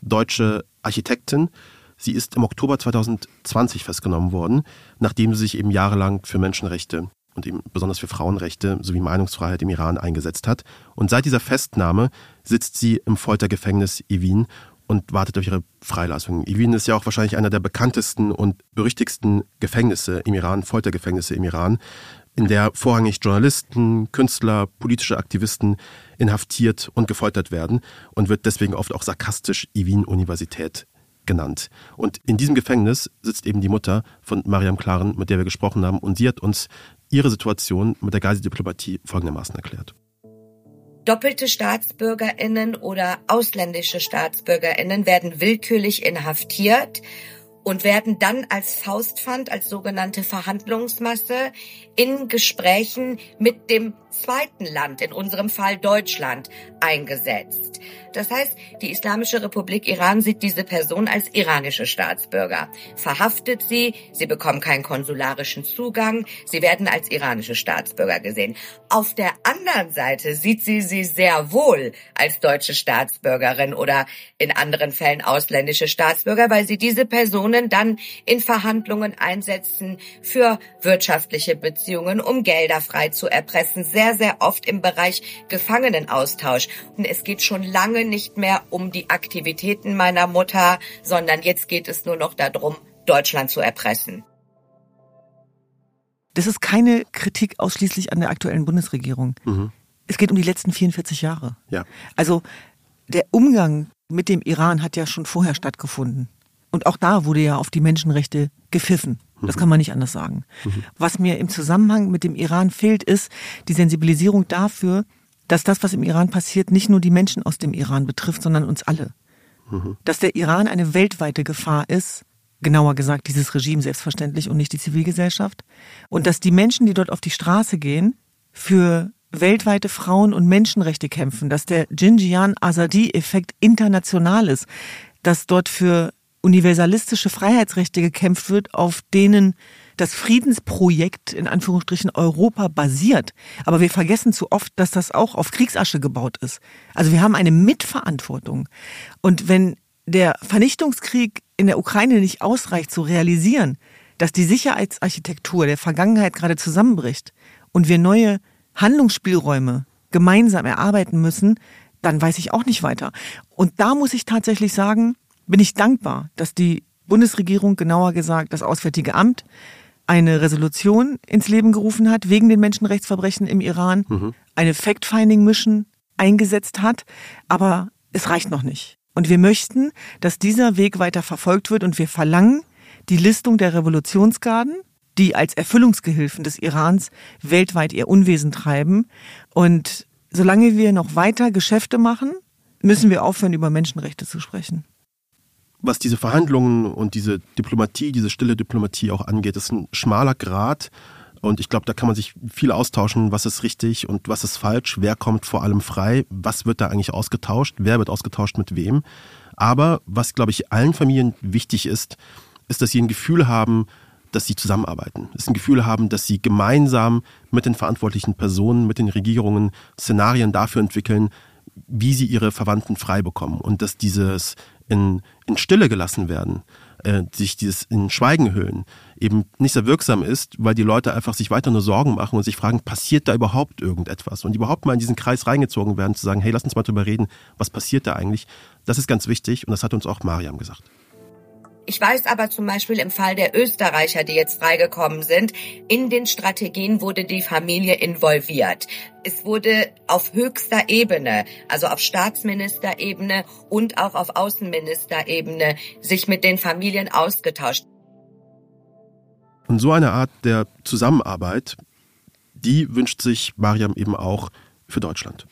deutsche Architektin. Sie ist im Oktober 2020 festgenommen worden, nachdem sie sich eben jahrelang für Menschenrechte und eben besonders für Frauenrechte sowie Meinungsfreiheit im Iran eingesetzt hat. Und seit dieser Festnahme sitzt sie im Foltergefängnis Evin und wartet auf ihre Freilassung. Evin ist ja auch wahrscheinlich einer der bekanntesten und berüchtigsten Gefängnisse im Iran, Foltergefängnisse im Iran, in der vorrangig Journalisten, Künstler, politische Aktivisten inhaftiert und gefoltert werden und wird deswegen oft auch sarkastisch Evin-Universität genannt. Und in diesem Gefängnis sitzt eben die Mutter von Mariam Klaren, mit der wir gesprochen haben, und sie hat uns ihre Situation mit der Geiseldiplomatie folgendermaßen erklärt
doppelte Staatsbürgerinnen oder ausländische Staatsbürgerinnen werden willkürlich inhaftiert und werden dann als Faustpfand, als sogenannte Verhandlungsmasse in Gesprächen mit dem zweiten Land, in unserem Fall Deutschland, eingesetzt. Das heißt, die Islamische Republik Iran sieht diese Person als iranische Staatsbürger, verhaftet sie, sie bekommen keinen konsularischen Zugang, sie werden als iranische Staatsbürger gesehen. Auf der anderen Seite sieht sie sie sehr wohl als deutsche Staatsbürgerin oder in anderen Fällen ausländische Staatsbürger, weil sie diese Personen dann in Verhandlungen einsetzen für wirtschaftliche Beziehungen, um Gelder frei zu erpressen, sehr, sehr oft im Bereich Gefangenenaustausch. Und es geht schon lange nicht mehr um die Aktivitäten meiner Mutter, sondern jetzt geht es nur noch darum, Deutschland zu erpressen.
Das ist keine Kritik ausschließlich an der aktuellen Bundesregierung. Mhm. Es geht um die letzten 44 Jahre.
Ja.
Also der Umgang mit dem Iran hat ja schon vorher stattgefunden. Und auch da wurde ja auf die Menschenrechte gepfiffen. Das kann man nicht anders sagen. Was mir im Zusammenhang mit dem Iran fehlt, ist die Sensibilisierung dafür, dass das, was im Iran passiert, nicht nur die Menschen aus dem Iran betrifft, sondern uns alle. Dass der Iran eine weltweite Gefahr ist, genauer gesagt dieses Regime selbstverständlich und nicht die Zivilgesellschaft. Und dass die Menschen, die dort auf die Straße gehen, für weltweite Frauen- und Menschenrechte kämpfen, dass der Jinjian Azadi-Effekt international ist, dass dort für universalistische Freiheitsrechte gekämpft wird, auf denen das Friedensprojekt in Anführungsstrichen Europa basiert. Aber wir vergessen zu oft, dass das auch auf Kriegsasche gebaut ist. Also wir haben eine Mitverantwortung. Und wenn der Vernichtungskrieg in der Ukraine nicht ausreicht zu realisieren, dass die Sicherheitsarchitektur der Vergangenheit gerade zusammenbricht und wir neue Handlungsspielräume gemeinsam erarbeiten müssen, dann weiß ich auch nicht weiter. Und da muss ich tatsächlich sagen, bin ich dankbar, dass die Bundesregierung, genauer gesagt das Auswärtige Amt, eine Resolution ins Leben gerufen hat wegen den Menschenrechtsverbrechen im Iran, mhm. eine Fact-Finding-Mission eingesetzt hat, aber es reicht noch nicht. Und wir möchten, dass dieser Weg weiter verfolgt wird und wir verlangen die Listung der Revolutionsgarden, die als Erfüllungsgehilfen des Irans weltweit ihr Unwesen treiben. Und solange wir noch weiter Geschäfte machen, müssen wir aufhören, über Menschenrechte zu sprechen.
Was diese Verhandlungen und diese Diplomatie, diese stille Diplomatie auch angeht, ist ein schmaler Grad. Und ich glaube, da kann man sich viel austauschen, was ist richtig und was ist falsch, wer kommt vor allem frei, was wird da eigentlich ausgetauscht, wer wird ausgetauscht mit wem. Aber was, glaube ich, allen Familien wichtig ist, ist, dass sie ein Gefühl haben, dass sie zusammenarbeiten. Dass sie ein Gefühl haben, dass sie gemeinsam mit den verantwortlichen Personen, mit den Regierungen Szenarien dafür entwickeln, wie sie ihre Verwandten frei bekommen und dass dieses in, in Stille gelassen werden, äh, sich dieses in Schweigen hüllen, eben nicht sehr wirksam ist, weil die Leute einfach sich weiter nur Sorgen machen und sich fragen, passiert da überhaupt irgendetwas? Und überhaupt mal in diesen Kreis reingezogen werden, zu sagen, hey, lass uns mal drüber reden, was passiert da eigentlich? Das ist ganz wichtig und das hat uns auch Mariam gesagt.
Ich weiß aber zum Beispiel im Fall der Österreicher, die jetzt freigekommen sind, in den Strategien wurde die Familie involviert. Es wurde auf höchster Ebene, also auf Staatsministerebene und auch auf Außenministerebene, sich mit den Familien ausgetauscht.
Und so eine Art der Zusammenarbeit, die wünscht sich Mariam eben auch für Deutschland.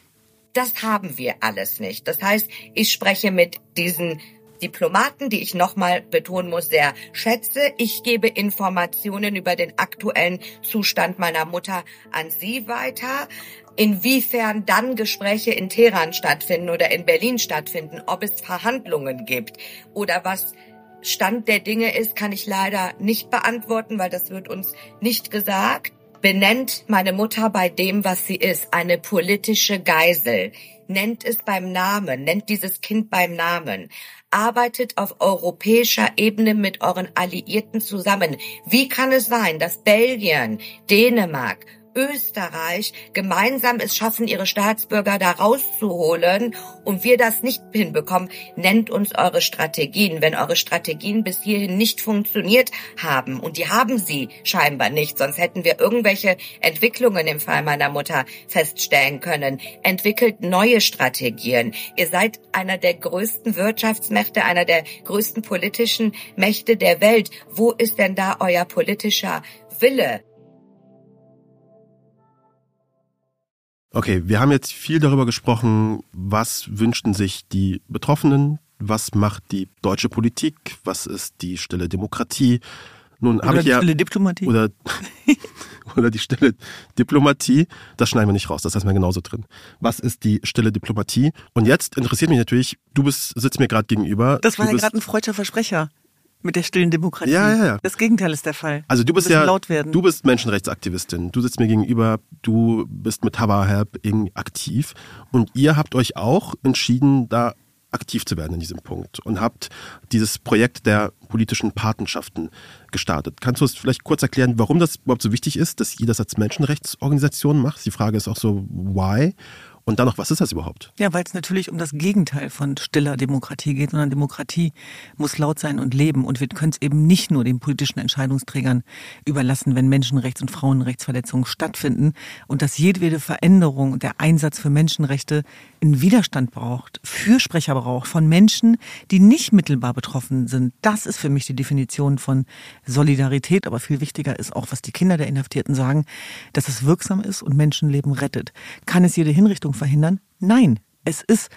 Das haben wir alles nicht. Das heißt, ich spreche mit diesen Diplomaten, die ich nochmal betonen muss, sehr schätze. Ich gebe Informationen über den aktuellen Zustand meiner Mutter an Sie weiter. Inwiefern dann Gespräche in Teheran stattfinden oder in Berlin stattfinden, ob es Verhandlungen gibt oder was Stand der Dinge ist, kann ich leider nicht beantworten, weil das wird uns nicht gesagt benennt meine Mutter bei dem, was sie ist, eine politische Geisel. Nennt es beim Namen, nennt dieses Kind beim Namen arbeitet auf europäischer Ebene mit euren Alliierten zusammen. Wie kann es sein, dass Belgien, Dänemark, Österreich gemeinsam es schaffen, ihre Staatsbürger da rauszuholen und wir das nicht hinbekommen, nennt uns eure Strategien. Wenn eure Strategien bis hierhin nicht funktioniert haben, und die haben sie scheinbar nicht, sonst hätten wir irgendwelche Entwicklungen im Fall meiner Mutter feststellen können, entwickelt neue Strategien. Ihr seid einer der größten Wirtschaftsmächte, einer der größten politischen Mächte der Welt. Wo ist denn da euer politischer Wille?
Okay, wir haben jetzt viel darüber gesprochen, was wünschten sich die Betroffenen, was macht die deutsche Politik, was ist die stille Demokratie.
Nun habe ich ja stille Diplomatie
oder oder die stille Diplomatie, das schneiden wir nicht raus, das heißt mir genauso drin. Was ist die stille Diplomatie? Und jetzt interessiert mich natürlich, du bist sitzt mir gerade gegenüber.
Das war
ja
gerade ein freudscher Versprecher mit der stillen Demokratie.
Ja, ja, ja.
Das Gegenteil ist der Fall.
Also du bist ja, laut werden. du bist Menschenrechtsaktivistin. Du sitzt mir gegenüber, du bist mit Help aktiv und ihr habt euch auch entschieden, da aktiv zu werden in diesem Punkt und habt dieses Projekt der politischen Patenschaften gestartet. Kannst du uns vielleicht kurz erklären, warum das überhaupt so wichtig ist, dass ihr das als Menschenrechtsorganisation macht? Die Frage ist auch so, why? Und dann noch, was ist das überhaupt?
Ja, weil es natürlich um das Gegenteil von stiller Demokratie geht, sondern Demokratie muss laut sein und leben. Und wir können es eben nicht nur den politischen Entscheidungsträgern überlassen, wenn Menschenrechts- und Frauenrechtsverletzungen stattfinden und dass jedwede Veränderung und der Einsatz für Menschenrechte einen Widerstand braucht, Fürsprecher braucht von Menschen, die nicht mittelbar betroffen sind. Das ist für mich die Definition von Solidarität. Aber viel wichtiger ist auch, was die Kinder der Inhaftierten sagen, dass es wirksam ist und Menschenleben rettet. Kann es jede Hinrichtung verhindern? Nein. Es ist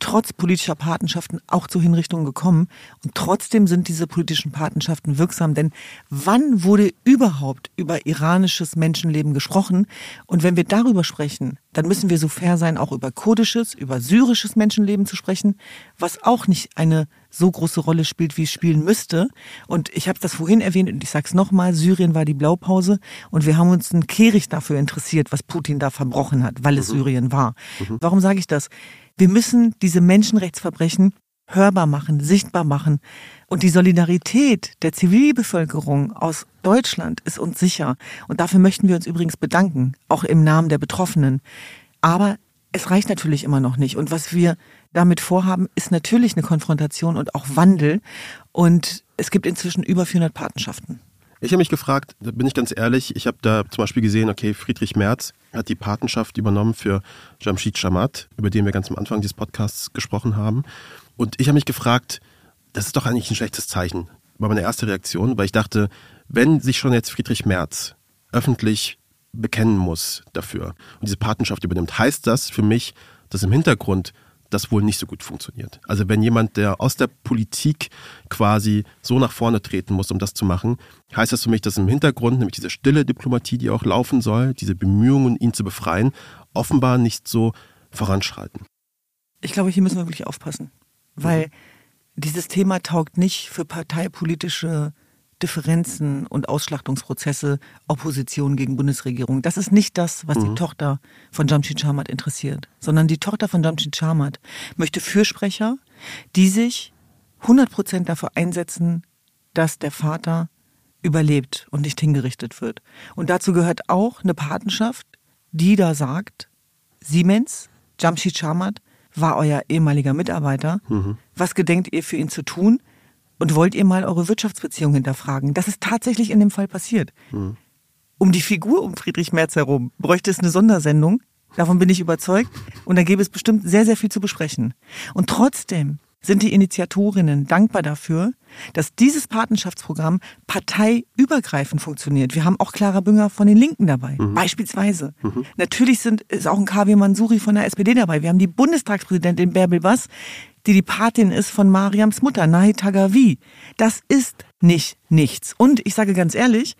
trotz politischer Patenschaften auch zu Hinrichtungen gekommen. Und trotzdem sind diese politischen Patenschaften wirksam. Denn wann wurde überhaupt über iranisches Menschenleben gesprochen? Und wenn wir darüber sprechen, dann müssen wir so fair sein, auch über kurdisches, über syrisches Menschenleben zu sprechen, was auch nicht eine so große Rolle spielt, wie es spielen müsste. Und ich habe das vorhin erwähnt und ich sage es nochmal, Syrien war die Blaupause und wir haben uns einen Kehricht dafür interessiert, was Putin da verbrochen hat, weil es mhm. Syrien war. Mhm. Warum sage ich das? Wir müssen diese Menschenrechtsverbrechen hörbar machen, sichtbar machen. Und die Solidarität der Zivilbevölkerung aus Deutschland ist uns sicher. Und dafür möchten wir uns übrigens bedanken, auch im Namen der Betroffenen. Aber es reicht natürlich immer noch nicht. Und was wir damit vorhaben, ist natürlich eine Konfrontation und auch Wandel. Und es gibt inzwischen über 400 Patenschaften.
Ich habe mich gefragt, da bin ich ganz ehrlich, ich habe da zum Beispiel gesehen, okay, Friedrich Merz hat die Patenschaft übernommen für Jamshid Shamat, über den wir ganz am Anfang dieses Podcasts gesprochen haben. Und ich habe mich gefragt, das ist doch eigentlich ein schlechtes Zeichen. War meine erste Reaktion, weil ich dachte, wenn sich schon jetzt Friedrich Merz öffentlich bekennen muss dafür und diese Patenschaft übernimmt, heißt das für mich, dass im Hintergrund das wohl nicht so gut funktioniert. Also wenn jemand, der aus der Politik quasi so nach vorne treten muss, um das zu machen, heißt das für mich, dass im Hintergrund, nämlich diese stille Diplomatie, die auch laufen soll, diese Bemühungen, ihn zu befreien, offenbar nicht so voranschreiten.
Ich glaube, hier müssen wir wirklich aufpassen, weil mhm. dieses Thema taugt nicht für parteipolitische Differenzen und Ausschlachtungsprozesse, Opposition gegen Bundesregierung. Das ist nicht das, was mhm. die Tochter von Jamshid Chamat interessiert, sondern die Tochter von Jamshid Chamat möchte Fürsprecher, die sich 100 Prozent dafür einsetzen, dass der Vater überlebt und nicht hingerichtet wird. Und dazu gehört auch eine Patenschaft, die da sagt, Siemens, Jamshid Chamat, war euer ehemaliger Mitarbeiter. Mhm. Was gedenkt ihr für ihn zu tun? Und wollt ihr mal eure Wirtschaftsbeziehungen hinterfragen? Das ist tatsächlich in dem Fall passiert. Mhm. Um die Figur um Friedrich Merz herum bräuchte es eine Sondersendung. Davon bin ich überzeugt. Und da gäbe es bestimmt sehr, sehr viel zu besprechen. Und trotzdem sind die Initiatorinnen dankbar dafür, dass dieses Patenschaftsprogramm parteiübergreifend funktioniert. Wir haben auch Clara Bünger von den Linken dabei, mhm. beispielsweise. Mhm. Natürlich sind, ist auch ein KW Mansuri von der SPD dabei. Wir haben die Bundestagspräsidentin Bärbel Bass, die die Patin ist von Mariams Mutter, Nahi Tagavi. Das ist nicht nichts. Und ich sage ganz ehrlich,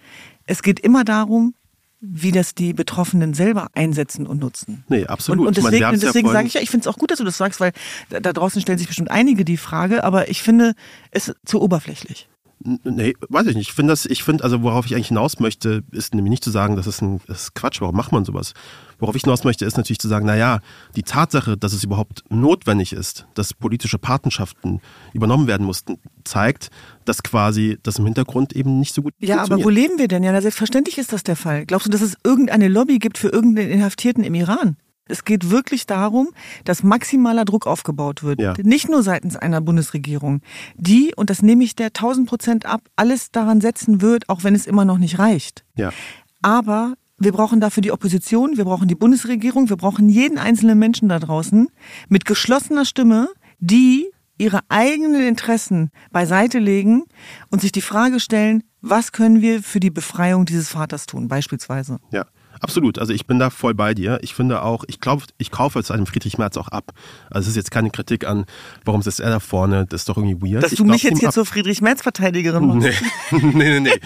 es geht immer darum, wie das die Betroffenen selber einsetzen und nutzen.
Nee, absolut.
Und, und deswegen, meine, deswegen ja sage ich ja, ich finde es auch gut, dass du das sagst, weil da, da draußen stellen sich bestimmt einige die Frage, aber ich finde es zu oberflächlich.
Nee, weiß ich nicht. Ich finde das, ich finde, also worauf ich eigentlich hinaus möchte, ist nämlich nicht zu sagen, das ist ein das ist Quatsch, warum macht man sowas? Worauf ich hinaus möchte, ist natürlich zu sagen, naja, die Tatsache, dass es überhaupt notwendig ist, dass politische Patenschaften übernommen werden mussten, zeigt, dass quasi das im Hintergrund eben nicht so gut
Ja, aber wo leben wir denn? Ja, selbstverständlich ist das der Fall. Glaubst du, dass es irgendeine Lobby gibt für irgendeinen Inhaftierten im Iran? Es geht wirklich darum, dass maximaler Druck aufgebaut wird. Ja. Nicht nur seitens einer Bundesregierung, die, und das nehme ich der 1000 Prozent ab, alles daran setzen wird, auch wenn es immer noch nicht reicht.
Ja.
Aber wir brauchen dafür die Opposition, wir brauchen die Bundesregierung, wir brauchen jeden einzelnen Menschen da draußen mit geschlossener Stimme, die ihre eigenen Interessen beiseite legen und sich die Frage stellen, was können wir für die Befreiung dieses Vaters tun, beispielsweise.
Ja. Absolut, also ich bin da voll bei dir. Ich finde auch, ich glaube, ich kaufe es einem Friedrich Merz auch ab. Also es ist jetzt keine Kritik an, warum ist er da vorne, das ist doch irgendwie weird.
Dass
ich
du mich jetzt hier zur Friedrich Merz Verteidigerin
machst. Nee, nee, nee, nee.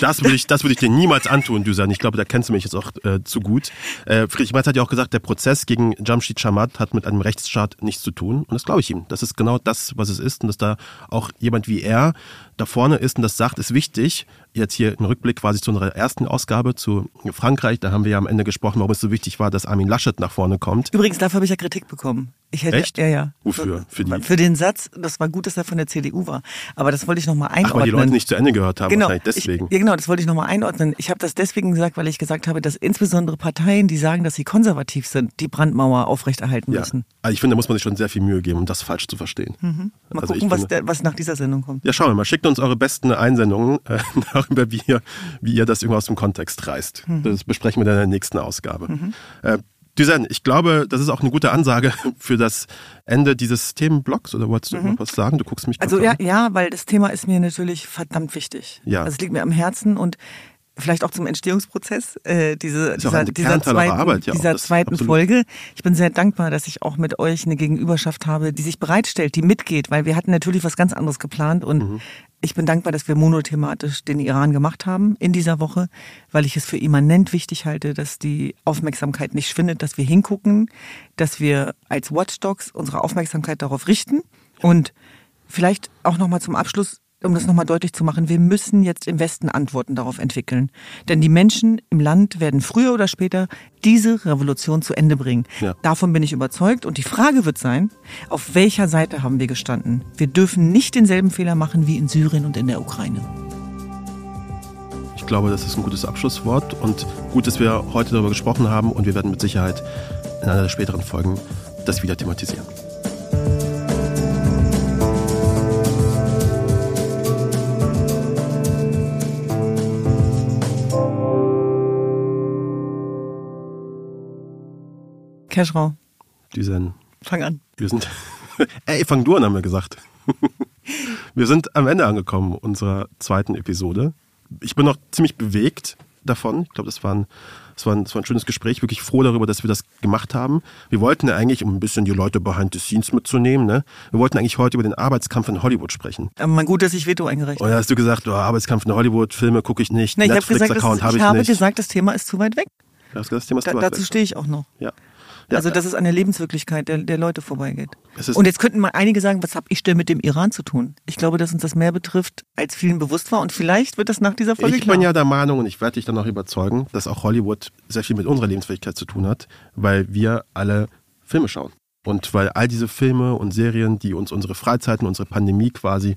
Das würde ich, das würde ich dir niemals antun, Dusan. Ich glaube, da kennst du mich jetzt auch äh, zu gut. Äh, Friedrich Merz hat ja auch gesagt, der Prozess gegen Jamshid Chamat hat mit einem Rechtsstaat nichts zu tun. Und das glaube ich ihm. Das ist genau das, was es ist. Und dass da auch jemand wie er da vorne ist und das sagt, ist wichtig. Jetzt hier im Rückblick quasi zu unserer ersten Ausgabe zu Frankreich. Da haben wir ja am Ende gesprochen, warum es so wichtig war, dass Armin Laschet nach vorne kommt.
Übrigens, dafür habe ich ja Kritik bekommen. Ich hätte,
Echt?
Ja, ja.
Wofür?
Für, die? für den Satz, das war gut, dass er von der CDU war. Aber das wollte ich nochmal einordnen. Ach, weil
die Leute nicht zu Ende gehört haben,
genau,
deswegen.
Ich, ja, genau, das wollte ich nochmal einordnen. Ich habe das deswegen gesagt, weil ich gesagt habe, dass insbesondere Parteien, die sagen, dass sie konservativ sind, die Brandmauer aufrechterhalten
ja.
müssen.
Also ich finde, da muss man sich schon sehr viel Mühe geben, um das falsch zu verstehen.
Mhm. Mal also gucken, was, finde, der, was, nach dieser Sendung kommt.
Ja, schauen wir mal. Schickt uns eure besten Einsendungen äh, darüber, wie ihr, wie ihr das irgendwo aus dem Kontext reißt. Mhm. Das besprechen wir dann in der nächsten Ausgabe. Mhm. Äh, Düsen, ich glaube, das ist auch eine gute Ansage für das Ende dieses Themenblocks. Oder wolltest du mhm. noch was sagen? Du guckst mich
Also ja, an. ja, weil das Thema ist mir natürlich verdammt wichtig.
Ja.
Also es liegt mir am Herzen und vielleicht auch zum Entstehungsprozess äh, diese, dieser, dieser zweiten,
Arbeit, ja
dieser zweiten
absolut.
Folge. Ich bin sehr dankbar, dass ich auch mit euch eine Gegenüberschaft habe, die sich bereitstellt, die mitgeht, weil wir hatten natürlich was ganz anderes geplant und
Mhm.
Ich bin dankbar, dass wir monothematisch den Iran gemacht haben in dieser Woche, weil ich es für immanent wichtig halte, dass die Aufmerksamkeit nicht schwindet, dass wir hingucken, dass wir als Watchdogs unsere Aufmerksamkeit darauf richten. Und vielleicht auch nochmal zum Abschluss, um das nochmal deutlich zu machen, wir müssen jetzt im Westen Antworten darauf entwickeln. Denn die Menschen im Land werden früher oder später diese Revolution zu Ende bringen.
Ja.
Davon bin ich überzeugt. Und die Frage wird sein, auf welcher Seite haben wir gestanden? Wir dürfen nicht denselben Fehler machen wie in Syrien und in der Ukraine.
Ich glaube, das ist ein gutes Abschlusswort und gut, dass wir heute darüber gesprochen haben und wir werden mit Sicherheit in einer der späteren Folgen das wieder thematisieren.
Keschrau,
Diesen,
fang an.
wir sind, ey, fang du an, haben wir gesagt. Wir sind am Ende angekommen unserer zweiten Episode. Ich bin noch ziemlich bewegt davon. Ich glaube, das war ein, das war ein, das war ein schönes Gespräch. Wirklich froh darüber, dass wir das gemacht haben. Wir wollten ja eigentlich, um ein bisschen die Leute behind the scenes mitzunehmen, ne? wir wollten eigentlich heute über den Arbeitskampf in Hollywood sprechen.
Aber mal gut, dass ich Veto eingereicht
Und
habe.
da hast du gesagt, oh, Arbeitskampf in Hollywood, Filme gucke ich nicht,
Nee, ich habe gesagt,
Netflix-Account
das,
habe
ich
ich
habe
nicht.
gesagt, das Thema ist zu weit weg.
Du hast gesagt, das Thema ist
Da,
zu weit
dazu
weg.
stehe ich auch noch.
Ja. Ja,
Also, dass es an der Lebenswirklichkeit der, der Leute vorbeigeht. Und jetzt könnten mal einige sagen, was habe ich denn mit dem Iran zu tun? Ich glaube, dass uns das mehr betrifft, als vielen bewusst war. Und vielleicht wird das nach dieser Folge
Ich
klar.
bin ja der Meinung, und ich werde dich dann auch überzeugen, dass auch Hollywood sehr viel mit unserer Lebensfähigkeit zu tun hat, weil wir alle Filme schauen. Und weil all diese Filme und Serien, die uns unsere Freizeiten, unsere Pandemie quasi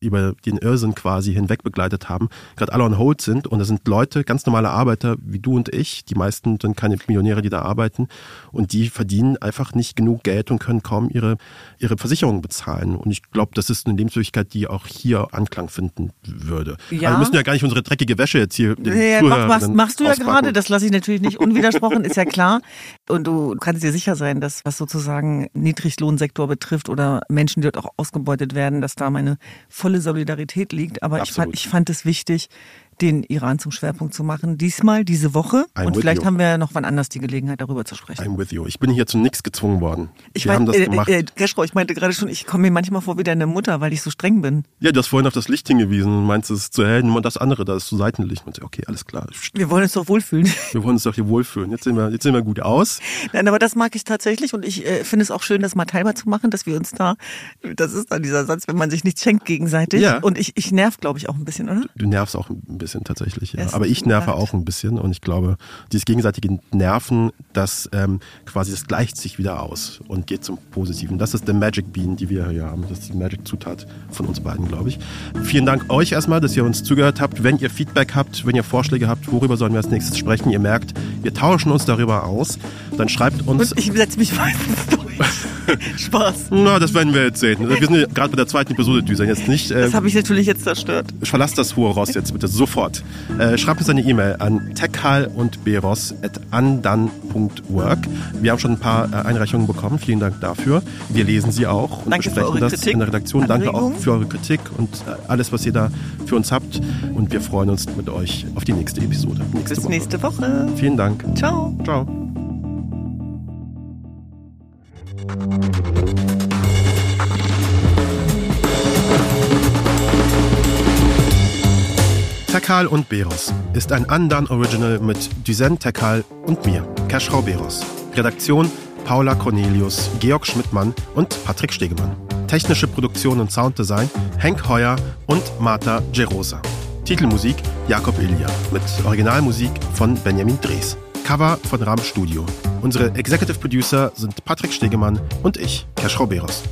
über den Irrsinn quasi hinweg begleitet haben, gerade alle on hold sind. Und das sind Leute, ganz normale Arbeiter wie du und ich. Die meisten sind keine Millionäre, die da arbeiten. Und die verdienen einfach nicht genug Geld und können kaum ihre, ihre Versicherungen bezahlen. Und ich glaube, das ist eine Lebenswirklichkeit, die auch hier Anklang finden würde.
Ja.
Also wir müssen ja gar nicht unsere dreckige Wäsche jetzt hier den
Ja, mach, machst, machst du ja
auspacken.
gerade, das lasse ich natürlich nicht unwidersprochen, ist ja klar. Und du kannst dir sicher sein, dass was sozusagen Niedriglohnsektor betrifft oder Menschen, die dort auch ausgebeutet werden, dass da meine volle Solidarität liegt. Aber ich fand, ich fand es wichtig, den Iran zum Schwerpunkt zu machen. Diesmal, diese Woche.
I'm
Und vielleicht
you.
haben wir ja noch wann anders die Gelegenheit, darüber zu sprechen.
I'm with you. Ich bin hier zu nichts gezwungen worden.
Ich
wir haben das
äh,
gemacht.
Äh, Keschrau, ich meinte gerade schon, ich komme mir manchmal vor wie deine Mutter, weil ich so streng bin.
ja, du hast vorhin auf das Licht hingewiesen und meinst, es ist zu hell und das andere, da ist zu Seitenlicht. Und ich, okay, alles klar.
Wir wollen uns doch wohlfühlen.
Wir wollen uns doch hier wohlfühlen. Jetzt sehen wir, jetzt sehen wir gut aus.
Nein, aber das mag ich tatsächlich und ich äh, finde es auch schön, das mal teilbar zu machen, dass wir uns da, das ist dann dieser Satz, wenn man sich nichts schenkt gegenseitig.
Ja.
Und ich, ich nerv, glaube ich, auch ein bisschen, oder?
Du nervst auch ein bisschen tatsächlich, ja. Aber ich nerve auch ein bisschen und ich glaube, dieses gegenseitige Nerven, das ähm, quasi, das gleicht sich wieder aus und geht zum Positiven. Das ist der Magic Bean, die wir hier haben. Das ist die Magic Zutat von uns beiden, glaube ich. Vielen Dank euch erstmal, dass ihr uns zugehört habt. Wenn ihr Feedback habt, wenn ihr Vorschläge habt, worüber sollen wir als nächstes sprechen, ihr merkt, wir tauschen uns darüber aus, dann schreibt uns.
Und ich setze mich meistens durch. Spaß.
Na, das werden wir jetzt sehen. Wir sind gerade bei der zweiten Episode, Düsen. Jetzt nicht. Äh,
Das habe ich natürlich jetzt zerstört.
Verlass das hohe Ross jetzt bitte sofort. Äh, schreibt uns eine E-Mail an techhal und beros at andan.work. Wir haben schon ein paar äh, Einreichungen bekommen. Vielen Dank dafür. Wir lesen sie auch und
Danke
besprechen das
Kritik,
in der Redaktion. Danke auch für eure Kritik und äh, alles, was ihr da für uns habt. Und wir freuen uns mit euch auf die nächste Episode. Nächste
Bis
Woche.
nächste Woche.
Vielen Dank.
Ciao.
Ciao. Tekal und Beros ist ein Andan Original mit Duzen Tekal und mir, Keschrau Beros. Redaktion Paula Cornelius, Georg Schmidtmann und Patrick Stegemann. Technische Produktion und Sounddesign Henk Heuer und Marta Gerosa. Titelmusik Jakob Ilja mit Originalmusik von Benjamin Drees. Cover von Ram Studio. Unsere Executive Producer sind Patrick Stegemann und ich, Keschrau Beros.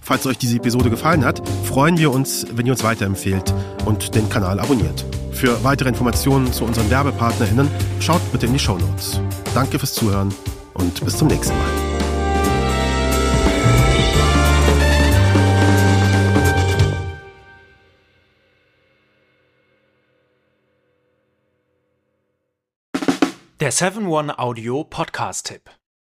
Falls euch diese Episode gefallen hat, freuen wir uns, wenn ihr uns weiterempfehlt und den Kanal abonniert. Für weitere Informationen zu unseren WerbepartnerInnen schaut bitte in die Show Notes. Danke fürs Zuhören und bis zum nächsten Mal.
Der 7-One Audio Podcast-Tipp.